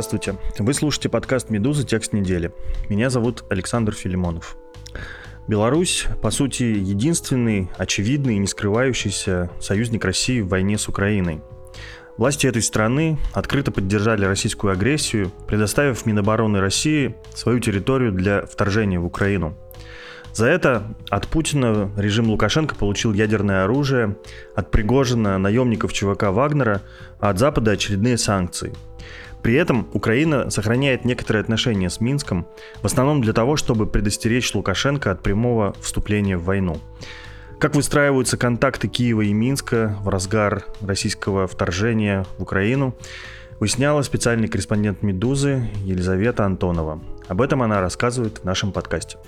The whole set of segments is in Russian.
Здравствуйте. Вы слушаете подкаст «Медуза. Текст недели». Меня зовут Александр Филимонов. Беларусь, по сути, единственный, очевидный и не скрывающийся союзник России в войне с Украиной. Власти этой страны открыто поддержали российскую агрессию, предоставив Минобороны России свою территорию для вторжения в Украину. За это от Путина режим Лукашенко получил ядерное оружие, от Пригожина наемников ЧВК Вагнера, а от Запада очередные санкции – при этом Украина сохраняет некоторые отношения с Минском, в основном для того, чтобы предостеречь Лукашенко от прямого вступления в войну. Как выстраиваются контакты Киева и Минска в разгар российского вторжения в Украину, выясняла специальный корреспондент «Медузы» Елизавета Антонова. Об этом она рассказывает в нашем подкасте.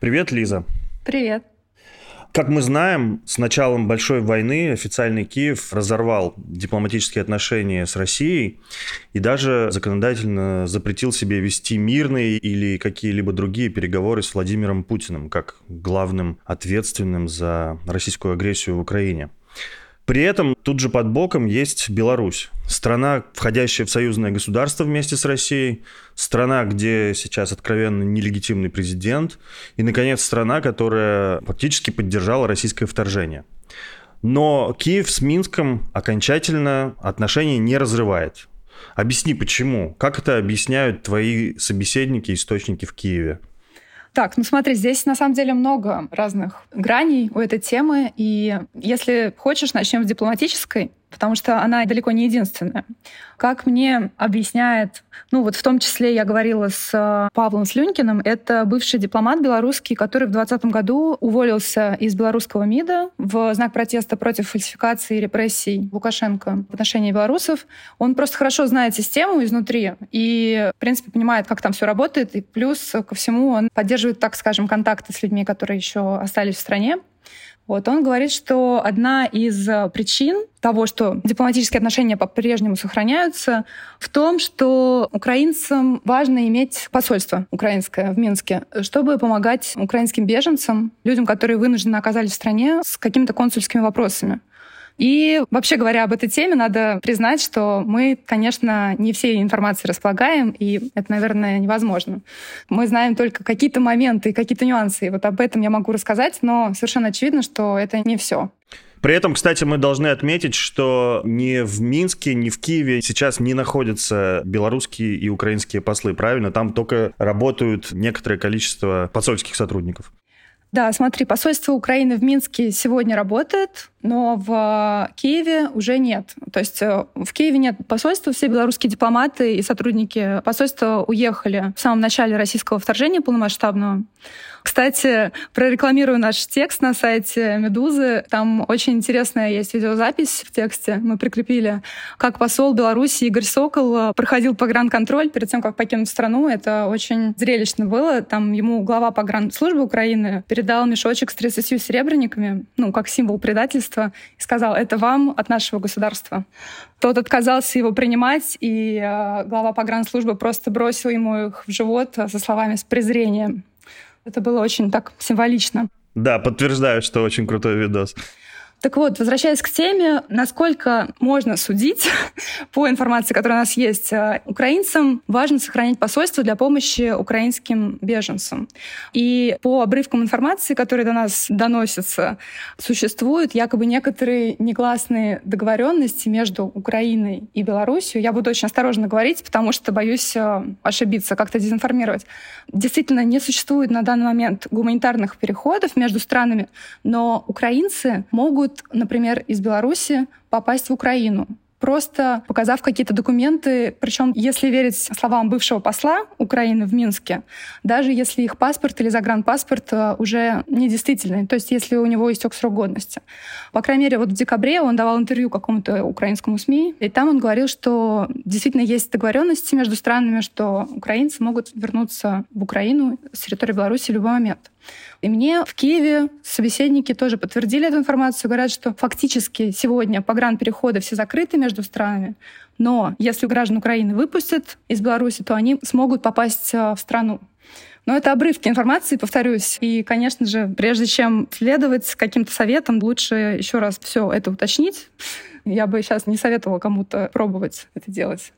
Привет, Лиза. Привет. Как мы знаем, с началом большой войны официальный Киев разорвал дипломатические отношения с Россией и даже законодательно запретил себе вести мирные или какие-либо другие переговоры с Владимиром Путиным как главным ответственным за российскую агрессию в Украине. При этом тут же под боком есть Беларусь. Страна, входящая в союзное государство вместе с Россией. Страна, где сейчас откровенно нелегитимный президент. И, наконец, страна, которая фактически поддержала российское вторжение. Но Киев с Минском окончательно отношения не разрывает. Объясни, почему? Как это объясняют твои собеседники, источники в Киеве? Так, ну смотри, здесь на самом деле много разных граней у этой темы. И если хочешь, начнем с дипломатической потому что она далеко не единственная. Как мне объясняет, ну вот в том числе я говорила с э, Павлом Слюнькиным, это бывший дипломат белорусский, который в 2020 году уволился из белорусского МИДа в знак протеста против фальсификации и репрессий Лукашенко в отношении белорусов. Он просто хорошо знает систему изнутри и, в принципе, понимает, как там все работает, и плюс ко всему он поддерживает, так скажем, контакты с людьми, которые еще остались в стране. Вот он говорит, что одна из э, причин того, что дипломатические отношения по-прежнему сохраняются, в том, что украинцам важно иметь посольство украинское в Минске, чтобы помогать украинским беженцам, людям, которые вынуждены оказались в стране с какими-то консульскими вопросами. И вообще говоря об этой теме, надо признать, что мы, конечно, не всей информацией располагаем, и это, наверное, невозможно. Мы знаем только какие-то моменты какие-то нюансы, и вот об этом я могу рассказать, но совершенно очевидно, что это не все. При этом, кстати, мы должны отметить, что ни в Минске, ни в Киеве сейчас не находятся белорусские и украинские послы, правильно? Там только работают некоторое количество посольских сотрудников. Да, смотри, посольство Украины в Минске сегодня работает, но в Киеве уже нет. То есть э, в Киеве нет посольства, все белорусские дипломаты и сотрудники посольства уехали в самом начале российского вторжения полномасштабного. Кстати, прорекламирую наш текст на сайте Медузы. Там очень интересная есть видеозапись в тексте. Мы прикрепили, как посол Беларуси Игорь Сокол проходил погранконтроль перед тем, как покинуть страну. Это очень зрелищно было. Там ему глава погранслужбы Украины передал мешочек с 30 серебряниками, ну, как символ предательства, и сказал, это вам от нашего государства. Тот отказался его принимать, и э, глава погранслужбы просто бросил ему их в живот со словами «с презрением». Это было очень так символично. Да, подтверждаю, что очень крутой видос. Так вот, возвращаясь к теме, насколько можно судить по информации, которая у нас есть, э, украинцам важно сохранить посольство для помощи украинским беженцам. И по обрывкам информации, которые до нас доносятся, существуют якобы некоторые негласные договоренности между Украиной и Беларусью. Я буду очень осторожно говорить, потому что боюсь э, ошибиться, как-то дезинформировать. Действительно, не существует на данный момент гуманитарных переходов между странами, но украинцы могут могут, например, из Беларуси попасть в Украину просто показав какие-то документы, причем, если верить словам бывшего посла Украины в Минске, даже если их паспорт или загранпаспорт э, уже недействительный, то есть если у него истек срок годности. По крайней мере, вот в декабре он давал интервью какому-то украинскому СМИ, и там он говорил, что действительно есть договоренности между странами, что украинцы могут вернуться в Украину с территории Беларуси в любой момент. И мне в Киеве собеседники тоже подтвердили эту информацию, говорят, что фактически сегодня погранпереходы все закрыты между странами, но если граждан Украины выпустят из Беларуси, то они смогут попасть э, в страну. Но это обрывки информации, повторюсь. И, конечно же, прежде чем следовать каким-то советам, лучше еще раз все это уточнить. Я бы сейчас не советовала кому-то пробовать это делать.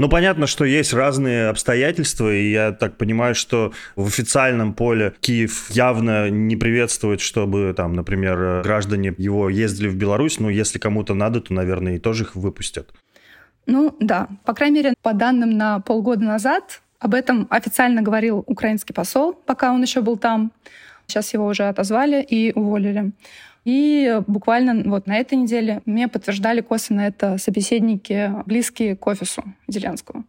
Ну, понятно, что есть разные обстоятельства, и я так понимаю, что в официальном поле Киев явно не приветствует, чтобы там, например, граждане его ездили в Беларусь, но если кому-то надо, то, наверное, и тоже их выпустят. Ну, да. По крайней мере, по данным на полгода назад, об этом официально говорил украинский посол, пока он еще был там. Сейчас его уже отозвали и уволили. И буквально вот на этой неделе мне подтверждали косвенно это собеседники, близкие к офису Зеленского.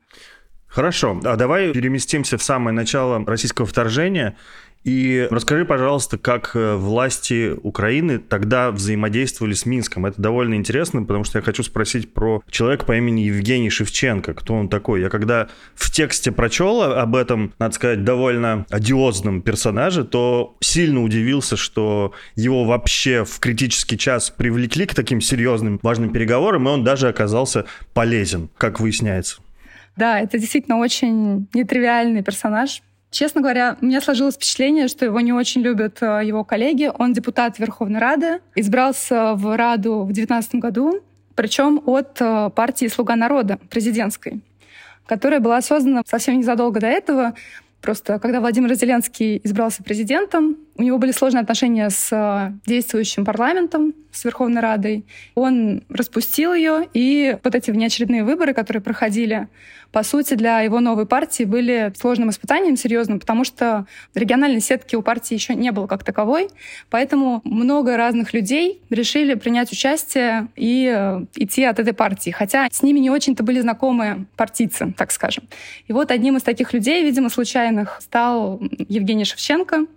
Хорошо, а давай переместимся в самое начало российского вторжения и расскажи, пожалуйста, как э, власти Украины тогда взаимодействовали с Минском. Это довольно интересно, потому что я хочу спросить про человека по имени Евгений Шевченко. Кто он такой? Я когда в тексте прочел об этом, надо сказать, довольно одиозном персонаже, то сильно удивился, что его вообще в критический час привлекли к таким серьезным, важным переговорам, и он даже оказался полезен, как выясняется. Да, это действительно очень нетривиальный персонаж, Честно говоря, у меня сложилось впечатление, что его не очень любят э, его коллеги. Он депутат Верховной Рады, избрался в Раду в 2019 году, причем от э, партии «Слуга народа» президентской, которая была создана совсем незадолго до этого. Просто когда Владимир Зеленский избрался президентом, у него были сложные отношения с э, действующим парламентом, с Верховной Радой. Он распустил ее, и вот эти внеочередные выборы, которые проходили, по сути, для его новой партии были сложным испытанием, серьезным, потому что региональной сетки у партии еще не было как таковой. Поэтому много разных людей решили принять участие и э, идти от этой партии. Хотя с ними не очень-то были знакомы партийцы, так скажем. И вот одним из таких людей, видимо, случайных, стал Евгений Шевченко.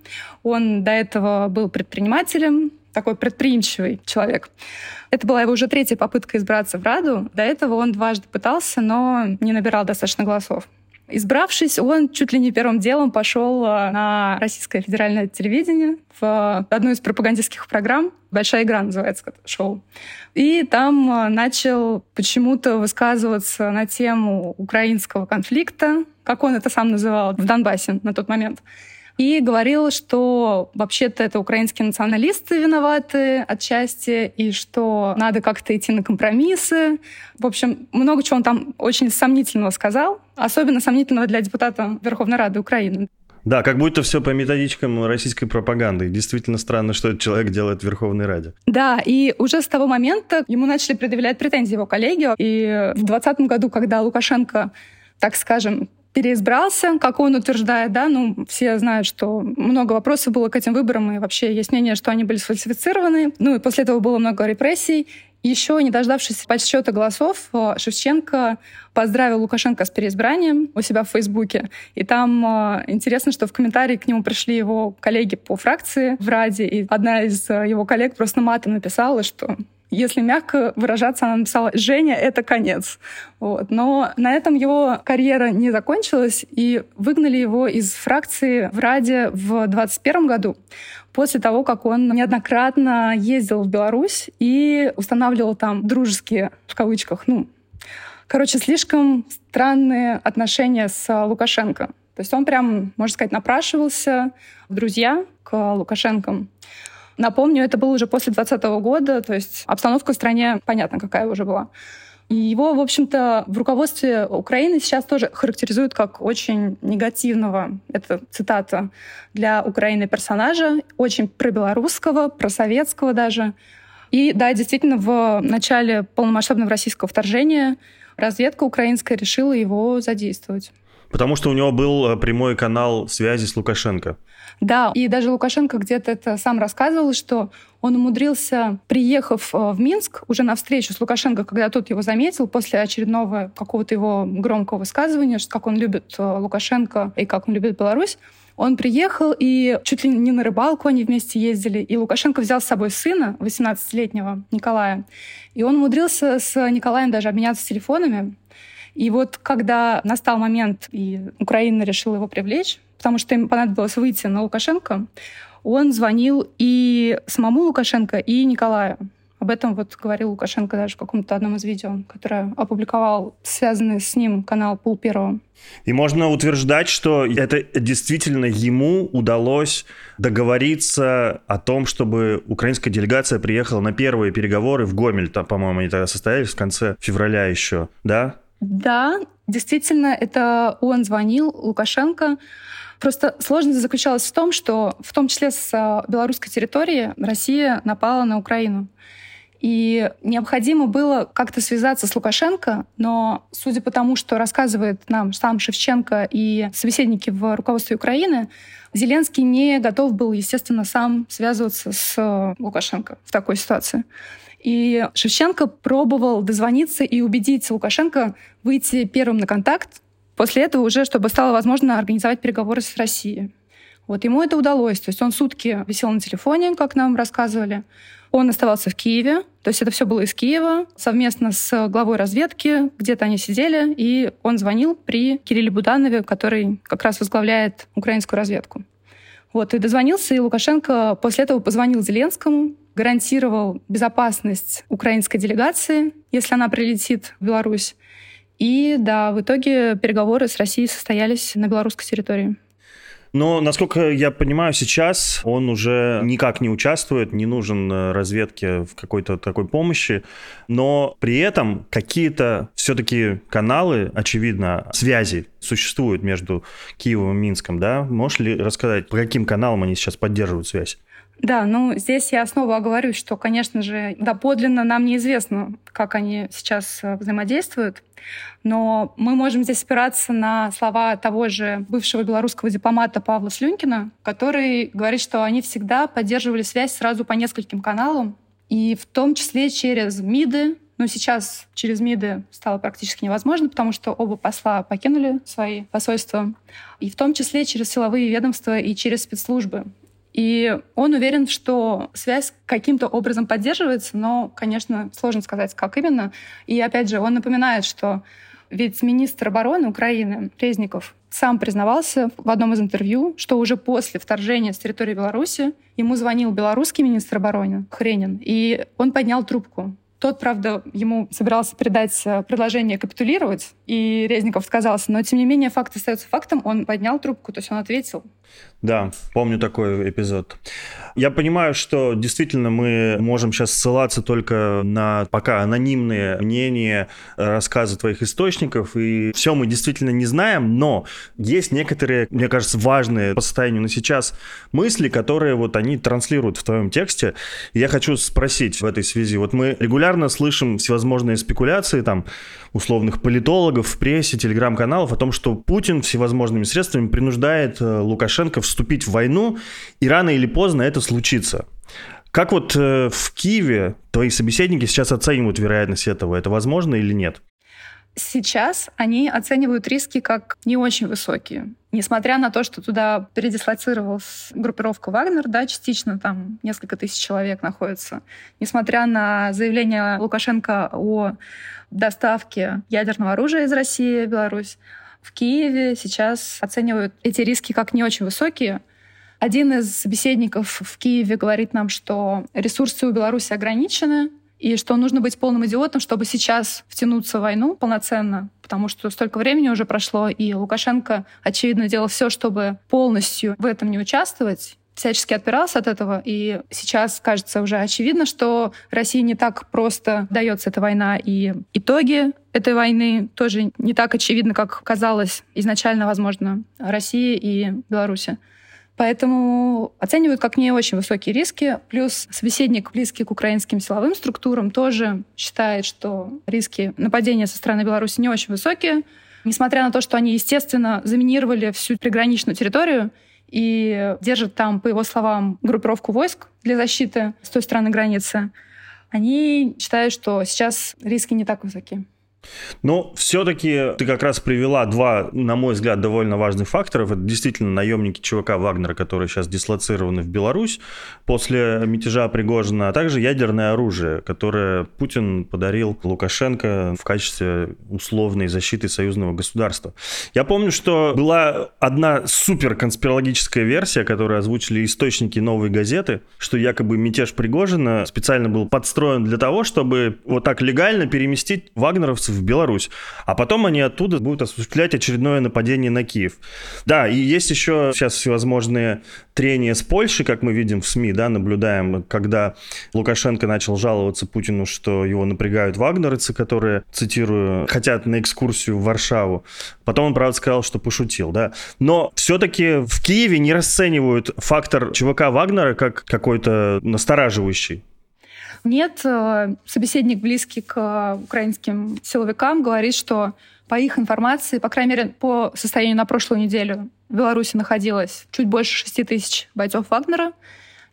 Он до этого был предпринимателем, такой предприимчивый человек. Это была его уже третья попытка избраться в Раду. До этого он дважды пытался, но не набирал достаточно голосов. Избравшись, он чуть ли не первым делом пошел а, на российское федеральное телевидение в одну из пропагандистских программ. «Большая игра» называется шоу. И там а, начал почему-то высказываться на тему украинского конфликта, как он это сам называл, в Донбассе на тот момент и говорил, что вообще-то это украинские националисты виноваты отчасти, и что надо как-то идти на компромиссы. В общем, много чего он там очень сомнительного сказал, особенно сомнительного для депутата Верховной Рады Украины. Да, как будто все по методичкам российской пропаганды. Действительно странно, что этот человек делает в Верховной Раде. Да, и уже с того момента ему начали предъявлять претензии его коллеги. И в 2020 году, когда Лукашенко так скажем, переизбрался, как он утверждает, да, ну, все знают, что много вопросов было к этим выборам, и вообще есть мнение, что они были сфальсифицированы. Ну, и после этого было много репрессий. Еще, не дождавшись подсчета голосов, э, Шевченко поздравил Лукашенко с переизбранием у себя в Фейсбуке. И там э, интересно, что в комментарии к нему пришли его коллеги по фракции в Раде, и одна из э, его коллег просто матом написала, что если мягко выражаться, она написала «Женя, это конец». Вот. Но на этом его карьера не закончилась, и выгнали его из фракции в Раде в 2021 году, после того, как он неоднократно ездил в Беларусь и устанавливал там дружеские, в кавычках, ну, короче, слишком странные отношения с Лукашенко. То есть он прям, можно сказать, напрашивался в друзья к Лукашенко. Напомню, это было уже после 2020 года, то есть обстановка в стране понятно, какая уже была. И его, в общем-то, в руководстве Украины сейчас тоже характеризуют как очень негативного, это цитата, для Украины персонажа, очень пробелорусского, просоветского даже. И да, действительно, в начале полномасштабного российского вторжения разведка украинская решила его задействовать. Потому что у него был э, прямой канал связи с Лукашенко. Да, и даже Лукашенко где-то это сам рассказывал, что он умудрился, приехав э, в Минск уже на встречу с Лукашенко, когда тот его заметил после очередного какого-то его громкого высказывания, что как он любит э, Лукашенко и как он любит Беларусь, он приехал, и чуть ли не на рыбалку они вместе ездили. И Лукашенко взял с собой сына, 18-летнего Николая. И он умудрился с Николаем даже обменяться телефонами. И вот когда настал момент, и Украина решила его привлечь, потому что им понадобилось выйти на Лукашенко, он звонил и самому Лукашенко, и Николаю. Об этом вот говорил Лукашенко даже в каком-то одном из видео, которое опубликовал связанный с ним канал Пул Первого. И можно утверждать, что это действительно ему удалось договориться о том, чтобы украинская делегация приехала на первые переговоры в Гомель. Там, по-моему, они тогда состоялись в конце февраля еще, да? Да, действительно, это он звонил Лукашенко. Просто сложность заключалась в том, что в том числе с а, белорусской территории Россия напала на Украину. И необходимо было как-то связаться с Лукашенко, но судя по тому, что рассказывает нам сам Шевченко и собеседники в руководстве Украины, Зеленский не готов был, естественно, сам связываться с Лукашенко в такой ситуации. И Шевченко пробовал дозвониться и убедить Лукашенко выйти первым на контакт, после этого уже, чтобы стало возможно организовать переговоры с Россией. Вот ему это удалось. То есть он сутки висел на телефоне, как нам рассказывали. Он оставался в Киеве, то есть это все было из Киева, совместно с главой разведки, где-то они сидели, и он звонил при Кирилле Буданове, который как раз возглавляет украинскую разведку. Вот, и дозвонился, и Лукашенко после этого позвонил Зеленскому, гарантировал безопасность украинской делегации, если она прилетит в Беларусь. И да, в итоге переговоры с Россией состоялись на белорусской территории. Но, насколько я понимаю, сейчас он уже никак не участвует, не нужен э, разведке в какой-то такой помощи. Но при этом какие-то все-таки каналы, очевидно, связи существуют между Киевом и Минском, да? Можешь ли рассказать, по каким каналам они сейчас поддерживают связь? Да, ну здесь я снова оговорюсь, что, конечно же, доподлинно нам неизвестно, как они сейчас э, взаимодействуют, но мы можем здесь опираться на слова того же бывшего белорусского дипломата Павла Слюнкина, который говорит, что они всегда поддерживали связь сразу по нескольким каналам, и в том числе через МИДы, но сейчас через МИДы стало практически невозможно, потому что оба посла покинули свои посольства. И в том числе через силовые ведомства и через спецслужбы. И он уверен, что связь каким-то образом поддерживается, но, конечно, сложно сказать, как именно. И опять же, он напоминает, что ведь министр обороны Украины Резников сам признавался в одном из интервью, что уже после вторжения с территории Беларуси ему звонил белорусский министр обороны Хренин, и он поднял трубку. Тот, правда, ему собирался передать э, предложение капитулировать, и Резников сказался, но тем не менее факт остается фактом, он поднял трубку, то есть он ответил. Да, помню такой эпизод. Я понимаю, что действительно мы можем сейчас ссылаться только на пока анонимные мнения, рассказы твоих источников, и все мы действительно не знаем, но есть некоторые, мне кажется, важные по состоянию на сейчас мысли, которые вот они транслируют в твоем тексте. Я хочу спросить в этой связи, вот мы регулярно слышим всевозможные спекуляции там условных политологов в прессе, телеграм-каналов о том, что Путин всевозможными средствами принуждает э, Лукашенко вступить в войну, и рано или поздно это случится. Как вот э, в Киеве твои собеседники сейчас оценивают вероятность этого? Это возможно или нет? Сейчас они оценивают риски как не очень высокие. Несмотря на то, что туда передислоцировалась группировка «Вагнер», да, частично там несколько тысяч человек находится, несмотря на заявление Лукашенко о доставке ядерного оружия из России в Беларусь, в Киеве сейчас оценивают эти риски как не очень высокие. Один из собеседников в Киеве говорит нам, что ресурсы у Беларуси ограничены, и что нужно быть полным идиотом, чтобы сейчас втянуться в войну полноценно, потому что столько времени уже прошло, и Лукашенко, очевидно, делал все, чтобы полностью в этом не участвовать, всячески отпирался от этого, и сейчас кажется уже очевидно, что России не так просто дается эта война, и итоги этой войны тоже не так очевидно, как казалось изначально, возможно, России и Беларуси. Поэтому оценивают как не очень высокие риски. Плюс собеседник, близкий к украинским силовым структурам, тоже считает, что риски нападения со стороны Беларуси не очень высокие. Несмотря на то, что они, естественно, заминировали всю приграничную территорию и держат там, по его словам, группировку войск для защиты с той стороны границы, они считают, что сейчас риски не так высоки. Но все-таки ты как раз привела два, на мой взгляд, довольно важных факторов. Это действительно наемники ЧВК Вагнера, которые сейчас дислоцированы в Беларусь после мятежа Пригожина, а также ядерное оружие, которое Путин подарил Лукашенко в качестве условной защиты союзного государства. Я помню, что была одна супер конспирологическая версия, которую озвучили источники новой газеты, что якобы мятеж Пригожина специально был подстроен для того, чтобы вот так легально переместить вагнеровцев в Беларусь, а потом они оттуда будут осуществлять очередное нападение на Киев. Да, и есть еще сейчас всевозможные трения с Польшей, как мы видим в СМИ, да, наблюдаем, когда Лукашенко начал жаловаться Путину, что его напрягают вагнеровцы, которые, цитирую, хотят на экскурсию в Варшаву. Потом он, правда, сказал, что пошутил, да. Но все-таки в Киеве не расценивают фактор ЧВК Вагнера как какой-то настораживающий. Нет, э, собеседник, близкий к украинским силовикам, говорит, что по их информации, по крайней мере, по состоянию на прошлую неделю, в Беларуси находилось чуть больше 6 тысяч бойцов Вагнера.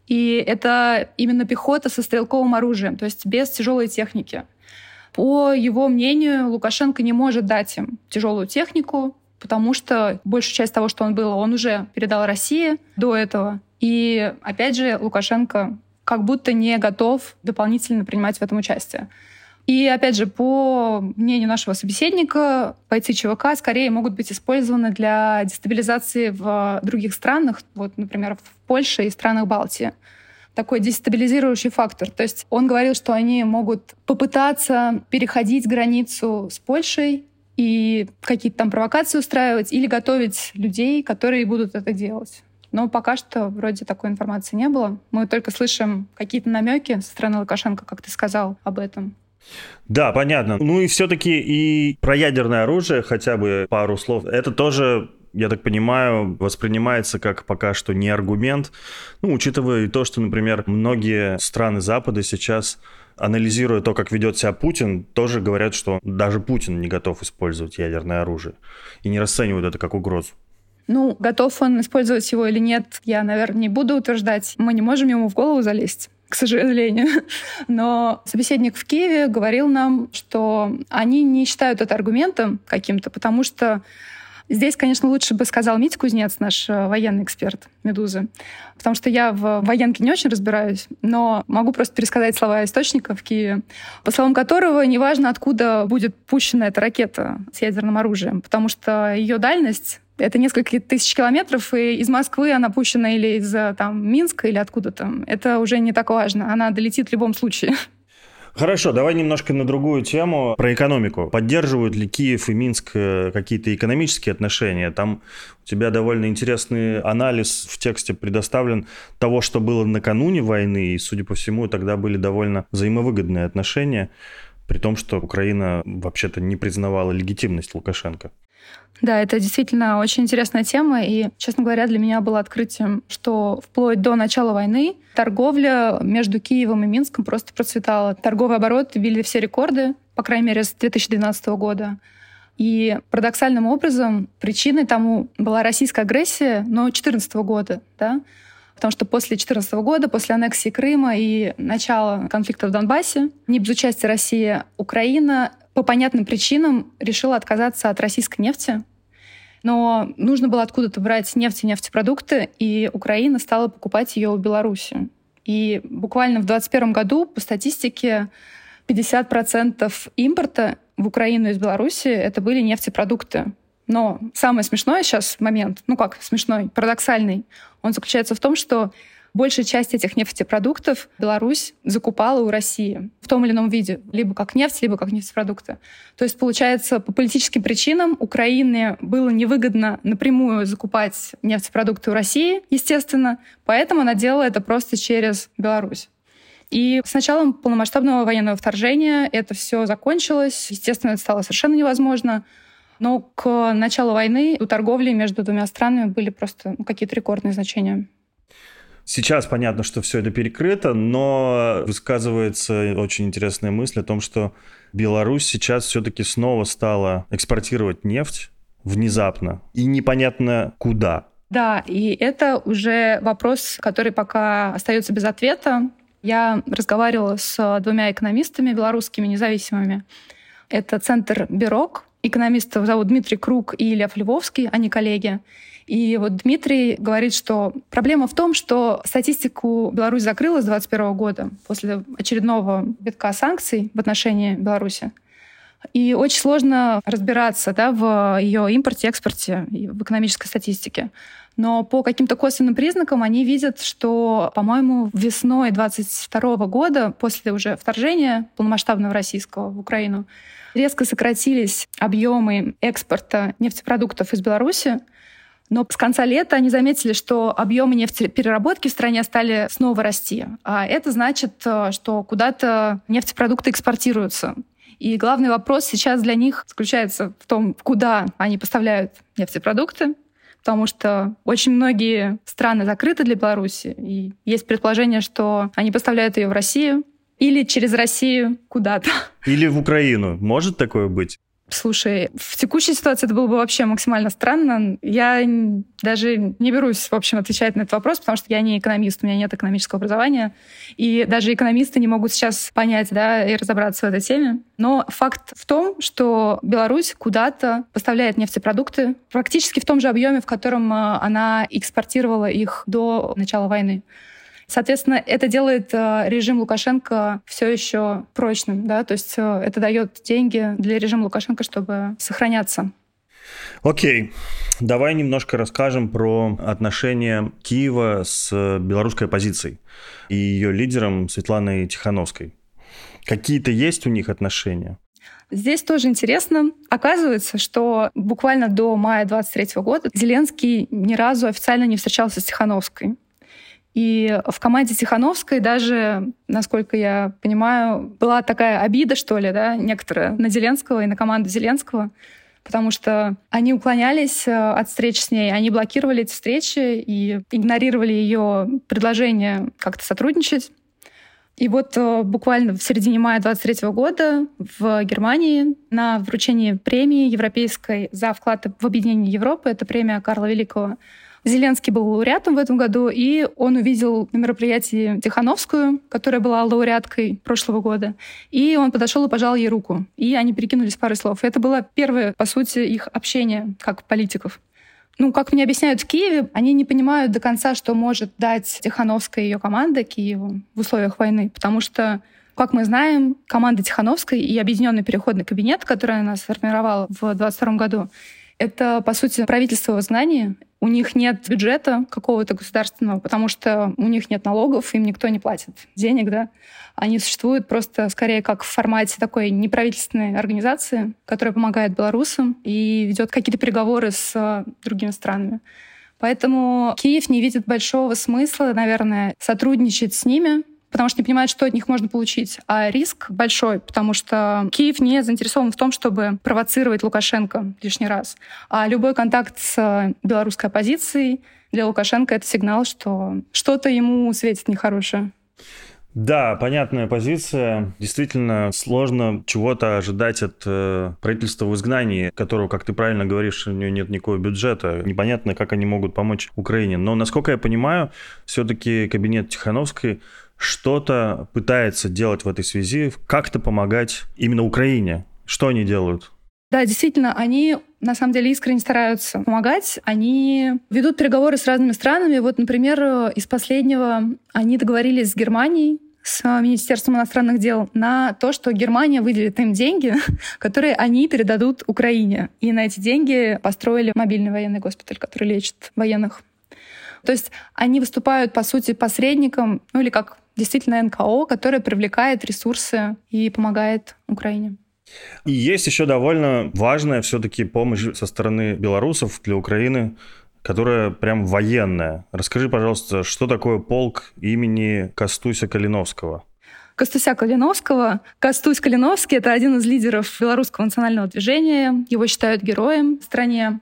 И это именно пехота со стрелковым оружием, то есть без тяжелой техники. По его мнению, Лукашенко не может дать им тяжелую технику, потому что большую часть того, что он был, он уже передал России до этого. И опять же, Лукашенко как будто не готов дополнительно принимать в этом участие. И опять же, по мнению нашего собеседника, бойцы ЧВК скорее могут быть использованы для дестабилизации в других странах, вот, например, в Польше и странах Балтии такой дестабилизирующий фактор. То есть он говорил, что они могут попытаться переходить границу с Польшей и какие-то там провокации устраивать или готовить людей, которые будут это делать. Но пока что вроде такой информации не было. Мы только слышим какие-то намеки со стороны Лукашенко, как ты сказал, об этом. Да, понятно. Ну и все-таки и про ядерное оружие хотя бы пару слов. Это тоже я так понимаю, воспринимается как пока что не аргумент, ну, учитывая и то, что, например, многие страны Запада сейчас анализируя то, как ведет себя Путин, тоже говорят, что даже Путин не готов использовать ядерное оружие и не расценивают это как угрозу. Ну, готов он использовать его или нет, я, наверное, не буду утверждать. Мы не можем ему в голову залезть к сожалению. Но собеседник в Киеве говорил нам, что они не считают это аргументом каким-то, потому что Здесь, конечно, лучше бы сказал Митя Кузнец, наш э, военный эксперт «Медузы», потому что я в военке не очень разбираюсь, но могу просто пересказать слова источника в Киеве, по словам которого неважно, откуда будет пущена эта ракета с ядерным оружием, потому что ее дальность это несколько тысяч километров, и из Москвы она пущена или из там, Минска, или откуда-то. Это уже не так важно. Она долетит в любом случае. Хорошо, давай немножко на другую тему, про экономику. Поддерживают ли Киев и Минск э, какие-то экономические отношения? Там у тебя довольно интересный анализ в тексте предоставлен того, что было накануне войны, и, судя по всему, тогда были довольно взаимовыгодные отношения, при том, что Украина вообще-то не признавала легитимность Лукашенко. Да, это действительно очень интересная тема, и, честно говоря, для меня было открытием, что вплоть до начала войны торговля между Киевом и Минском просто процветала. Торговый оборот били все рекорды, по крайней мере, с 2012 года. И парадоксальным образом причиной тому была российская агрессия, но 2014 года, да, потому что после 2014 года, после аннексии Крыма и начала конфликта в Донбассе, не без участия России, Украина по понятным причинам решила отказаться от российской нефти. Но нужно было откуда-то брать нефть и нефтепродукты, и Украина стала покупать ее у Беларуси. И буквально в 2021 году, по статистике, 50% импорта в Украину из Беларуси это были нефтепродукты. Но самый смешной сейчас момент, ну как смешной, парадоксальный, он заключается в том, что Большая часть этих нефтепродуктов Беларусь закупала у России в том или ином виде, либо как нефть, либо как нефтепродукты. То есть, получается, по политическим причинам Украине было невыгодно напрямую закупать нефтепродукты у России, естественно, поэтому она делала это просто через Беларусь. И с началом полномасштабного военного вторжения это все закончилось. Естественно, это стало совершенно невозможно. Но к началу войны у торговли между двумя странами были просто ну, какие-то рекордные значения. Сейчас понятно, что все это перекрыто, но высказывается очень интересная мысль о том, что Беларусь сейчас все-таки снова стала экспортировать нефть внезапно и непонятно куда. Да, и это уже вопрос, который пока остается без ответа. Я разговаривала с двумя экономистами белорусскими независимыми, Это центр «Бирок». Экономистов зовут Дмитрий Круг и Лев Львовский, они коллеги. И вот Дмитрий говорит, что проблема в том, что статистику Беларусь закрыла с 2021 года после очередного витка санкций в отношении Беларуси. И очень сложно разбираться да, в ее импорте, экспорте, в экономической статистике. Но по каким-то косвенным признакам они видят, что, по-моему, весной 22 года, после уже вторжения полномасштабного российского в Украину, резко сократились объемы экспорта нефтепродуктов из Беларуси. Но с конца лета они заметили, что объемы нефтепереработки в стране стали снова расти. А это значит, э, что куда-то нефтепродукты экспортируются. И главный вопрос сейчас для них заключается в том, куда они поставляют нефтепродукты, потому что очень многие страны закрыты для Беларуси, и есть предположение, что они поставляют ее в Россию или через Россию куда-то. Или в Украину. Может такое быть? Слушай, в текущей ситуации это было бы вообще максимально странно. Я даже не берусь, в общем, отвечать на этот вопрос, потому что я не экономист, у меня нет экономического образования. И даже экономисты не могут сейчас понять да, и разобраться в этой теме. Но факт в том, что Беларусь куда-то поставляет нефтепродукты практически в том же объеме, в котором э, она экспортировала их до начала войны. Соответственно, это делает э, режим Лукашенко все еще прочным, да, то есть э, это дает деньги для режима Лукашенко, чтобы сохраняться. Окей, давай немножко расскажем про отношения Киева с белорусской оппозицией и ее лидером Светланой Тихановской. Какие-то есть у них отношения? Здесь тоже интересно. Оказывается, что буквально до мая 23 года Зеленский ни разу официально не встречался с Тихановской. И в команде Тихановской даже, насколько я понимаю, была такая обида, что ли, да, некоторая на Зеленского и на команду Зеленского, потому что они уклонялись э, от встреч с ней, они блокировали эти встречи и игнорировали ее предложение как-то сотрудничать. И вот э, буквально в середине мая 23 года в Германии на вручении премии европейской за вклад в объединение Европы, это премия Карла Великого, Зеленский был лауреатом в этом году, и он увидел на мероприятии Тихановскую, которая была лауреаткой прошлого года, и он подошел и пожал ей руку. И они перекинулись парой слов. Это было первое, по сути, их общение как политиков. Ну, как мне объясняют в Киеве, они не понимают до конца, что может дать Тихановская и ее команда Киеву в условиях войны, потому что как мы знаем, команда Тихановской и Объединенный переходный кабинет, который она сформировала в 2022 году, это, по сути, правительство в изгнании. У них нет бюджета какого-то государственного, потому что у них нет налогов, им никто не платит денег, да. Они существуют просто скорее как в формате такой неправительственной организации, которая помогает белорусам и ведет какие-то переговоры с э, другими странами. Поэтому Киев не видит большого смысла, наверное, сотрудничать с ними, потому что не понимают, что от них можно получить. А риск большой, потому что Киев не заинтересован в том, чтобы провоцировать Лукашенко лишний раз. А любой контакт с белорусской оппозицией для Лукашенко — это сигнал, что что-то ему светит нехорошее. Да, понятная позиция. Действительно, сложно чего-то ожидать от э, правительства в изгнании, которого, как ты правильно говоришь, у нее нет никакого бюджета. Непонятно, как они могут помочь Украине. Но, насколько я понимаю, все-таки кабинет Тихановской что-то пытается делать в этой связи, как-то помогать именно Украине. Что они делают? Да, действительно, они на самом деле искренне стараются помогать. Они ведут переговоры с разными странами. Вот, например, из последнего они договорились с Германией, с Министерством иностранных дел на то, что Германия выделит им деньги, которые они передадут Украине. И на эти деньги построили мобильный военный госпиталь, который лечит военных. То есть они выступают, по сути, посредником, ну или как действительно НКО, которое привлекает ресурсы и помогает Украине. И есть еще довольно важная все-таки помощь со стороны белорусов для Украины, которая прям военная. Расскажи, пожалуйста, что такое полк имени Костуся Калиновского? Костуся Калиновского. Костусь Калиновский — это один из лидеров белорусского национального движения. Его считают героем в стране.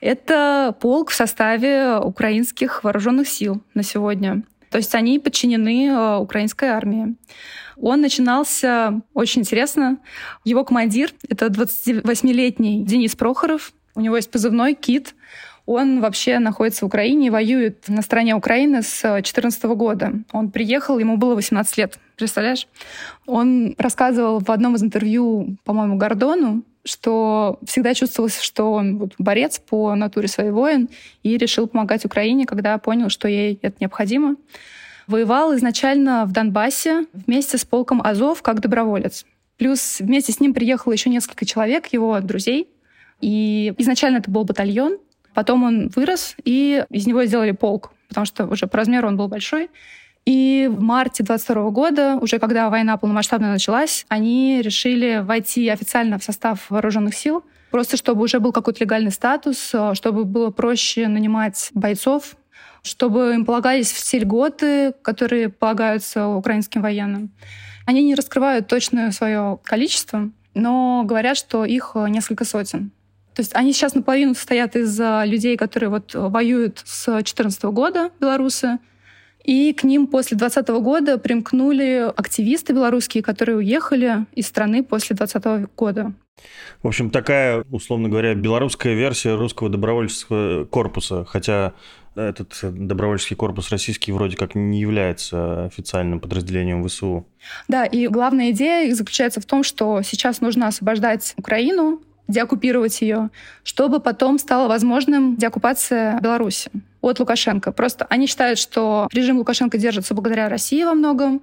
Это полк в составе украинских вооруженных сил на сегодня. То есть они подчинены э, украинской армии. Он начинался очень интересно. Его командир — это 28-летний Денис Прохоров. У него есть позывной «Кит». Он вообще находится в Украине и воюет на стороне Украины с 2014 года. Он приехал, ему было 18 лет Представляешь? Он рассказывал в одном из интервью, по-моему, Гордону, что всегда чувствовалось, что он вот борец по натуре своей воин и решил помогать Украине, когда понял, что ей это необходимо. Воевал изначально в Донбассе вместе с полком Азов как доброволец. Плюс вместе с ним приехало еще несколько человек, его друзей. И изначально это был батальон. Потом он вырос, и из него сделали полк, потому что уже по размеру он был большой. И в марте 22 года, уже когда война полномасштабно началась, они решили войти официально в состав вооруженных сил, просто чтобы уже был какой-то легальный статус, чтобы было проще нанимать бойцов, чтобы им полагались все льготы, которые полагаются украинским военным. Они не раскрывают точное свое количество, но говорят, что их несколько сотен. То есть они сейчас наполовину состоят из людей, которые вот воюют с 2014 года, белорусы, и к ним после 2020 года примкнули активисты белорусские, которые уехали из страны после 2020 года. В общем, такая, условно говоря, белорусская версия русского добровольческого корпуса, хотя этот добровольческий корпус российский вроде как не является официальным подразделением ВСУ. Да, и главная идея заключается в том, что сейчас нужно освобождать Украину, деоккупировать ее, чтобы потом стало возможным деоккупация Беларуси от Лукашенко. Просто они считают, что режим Лукашенко держится благодаря России во многом,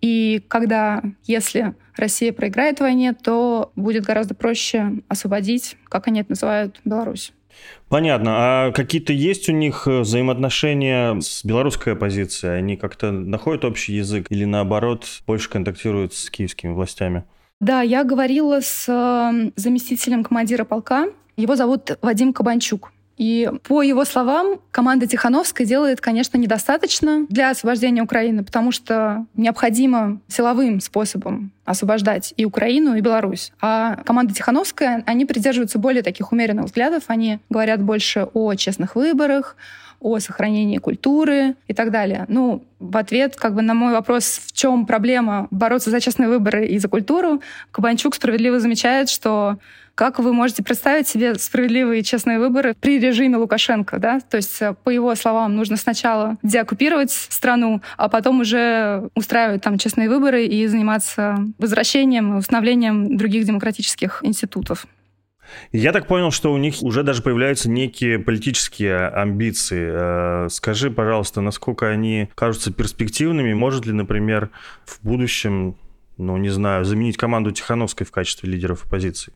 и когда, если Россия проиграет в войне, то будет гораздо проще освободить, как они это называют, Беларусь. Понятно. А какие-то есть у них э, взаимоотношения с белорусской оппозицией? Они как-то находят общий язык или наоборот больше контактируют с киевскими властями? Да, я говорила с эм, заместителем командира полка. Его зовут Вадим Кабанчук. И по его словам, команда Тихановской делает, конечно, недостаточно для освобождения Украины, потому что необходимо силовым способом освобождать и Украину, и Беларусь. А команда Тихановская, они придерживаются более таких умеренных взглядов, они говорят больше о честных выборах, о сохранении культуры и так далее. Ну, в ответ как бы на мой вопрос, в чем проблема бороться за честные выборы и за культуру, Кабанчук справедливо замечает, что как вы можете представить себе справедливые и честные выборы при режиме Лукашенко, да? То есть, э, по его словам, нужно сначала деоккупировать страну, а потом уже устраивать там честные выборы и заниматься возвращением и установлением других демократических институтов. Я так понял, что у них уже даже появляются некие политические амбиции. Э, скажи, пожалуйста, насколько они кажутся перспективными? Может ли, например, в будущем, ну, не знаю, заменить команду Тихановской в качестве лидеров оппозиции?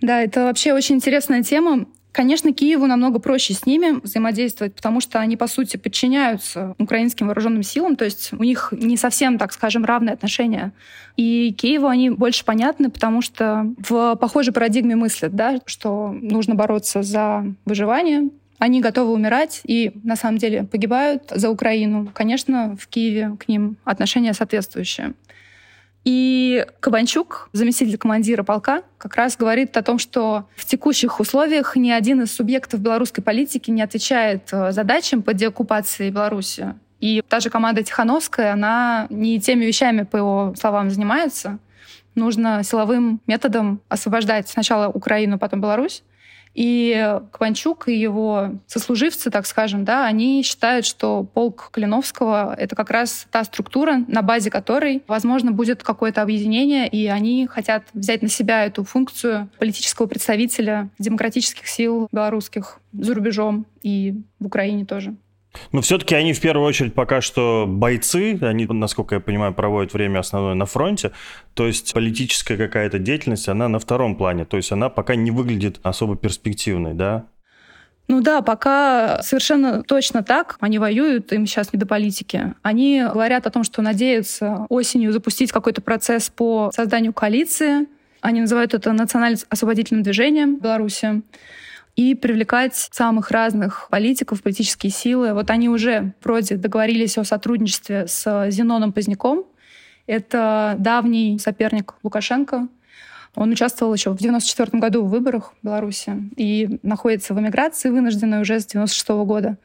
Да, это вообще очень интересная тема. Конечно, Киеву намного проще с ними взаимодействовать, потому что они, по сути, подчиняются украинским вооруженным силам, то есть у них не совсем, так скажем, равные отношения. И Киеву они больше понятны, потому что в похожей парадигме мыслят, да, что нужно бороться за выживание, они готовы умирать и на самом деле погибают за Украину. Конечно, в Киеве к ним отношения соответствующие. И Кабанчук, заместитель командира полка, как раз говорит о том, что в текущих условиях ни один из субъектов белорусской политики не отвечает э, задачам по деоккупации Беларуси. И та же команда Тихановская, она не теми вещами, по его словам, занимается. Нужно силовым методом освобождать сначала Украину, потом Беларусь. И Кванчук и его сослуживцы, так скажем, да, они считают, что полк Калиновского — это как раз та структура, на базе которой, возможно, будет какое-то объединение, и они хотят взять на себя эту функцию политического представителя демократических сил белорусских за рубежом и в Украине тоже. Но все-таки они в первую очередь пока что бойцы, они, насколько я понимаю, проводят время основное на фронте, то есть политическая какая-то деятельность, она на втором плане, то есть она пока не выглядит особо перспективной, да? Ну да, пока совершенно точно так. Они воюют, им сейчас не до политики. Они говорят о том, что надеются осенью запустить какой-то процесс по созданию коалиции. Они называют это национально-освободительным движением в Беларуси и привлекать самых разных политиков, политические силы. Вот они уже вроде договорились о сотрудничестве с Зеноном Поздняком. Это давний соперник Лукашенко. Он участвовал еще в 94 году в выборах в Беларуси и находится в эмиграции вынужденной уже с 96 года.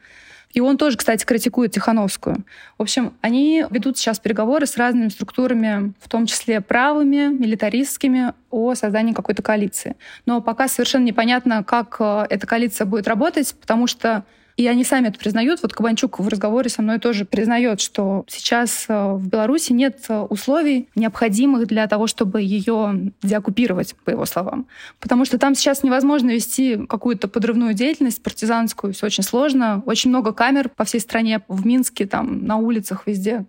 И он тоже, кстати, критикует Тихановскую. В общем, они ведут сейчас переговоры с разными структурами, в том числе правыми, милитаристскими, о создании какой-то коалиции. Но пока совершенно непонятно, как э, эта коалиция будет работать, потому что И они сами это признают. Вот Кабанчук в разговоре со мной тоже признает, что сейчас э, в Беларуси нет э, условий, необходимых для того, чтобы ее деоккупировать, по его словам. Потому что там сейчас невозможно вести какую-то подрывную деятельность, партизанскую, все очень сложно. Очень много камер по всей стране, в Минске, там, на улицах, везде.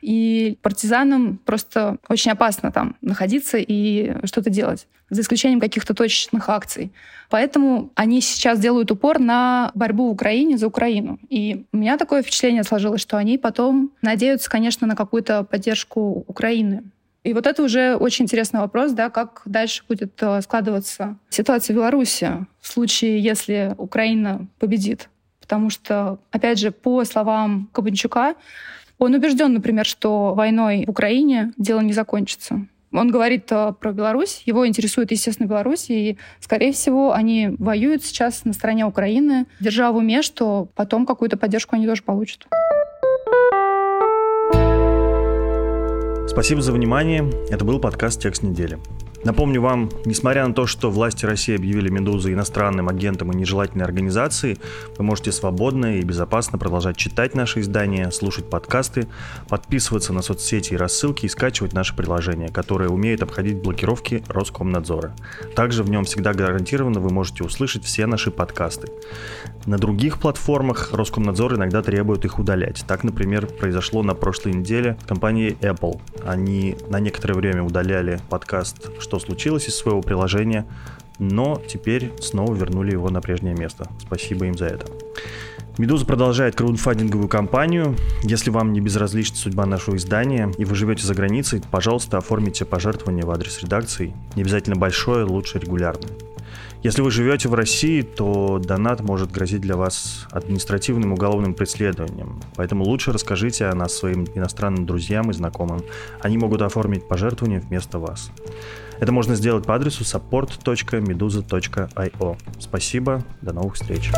И партизанам просто очень опасно там находиться и что-то делать, за исключением каких-то точечных акций. Поэтому они сейчас делают упор на борьбу в Украине за Украину. И у меня такое впечатление сложилось, что они потом надеются, конечно, на какую-то поддержку Украины. И вот это уже очень интересный вопрос, да, как дальше будет э, складываться ситуация в Беларуси в случае, если Украина победит. Потому что, опять же, по словам Кабанчука, он убежден, например, что войной в Украине дело не закончится. Он говорит э, про Беларусь, его интересует, естественно, Беларусь, и, скорее всего, они воюют сейчас на стороне Украины, держа в уме, что потом какую-то поддержку они тоже получат. Спасибо за внимание. Это был подкаст «Текст недели». Напомню вам, несмотря на то, что власти России объявили «Медузу» иностранным агентом и нежелательной организацией, вы можете свободно и безопасно продолжать читать наши издания, слушать подкасты, подписываться на соцсети и рассылки и скачивать наше приложение, которое умеет обходить блокировки Роскомнадзора. Также в нем всегда гарантированно вы можете услышать все наши подкасты. На других платформах Роскомнадзор иногда требует их удалять. Так, например, произошло на прошлой неделе с компанией Apple. Они на некоторое время удаляли подкаст «Что что случилось из своего приложения, но теперь снова вернули его на прежнее место. Спасибо им за это. Медуза продолжает краудфандинговую кампанию. Если вам не безразлична судьба нашего издания и вы живете за границей, пожалуйста, оформите пожертвование в адрес редакции. Не обязательно большое, лучше регулярно. Если вы живете в России, то донат может грозить для вас административным уголовным преследованием. Поэтому лучше расскажите о нас своим иностранным друзьям и знакомым. Они могут оформить пожертвование вместо вас. Это можно сделать по адресу support.meduza.io. Спасибо, до новых встреч.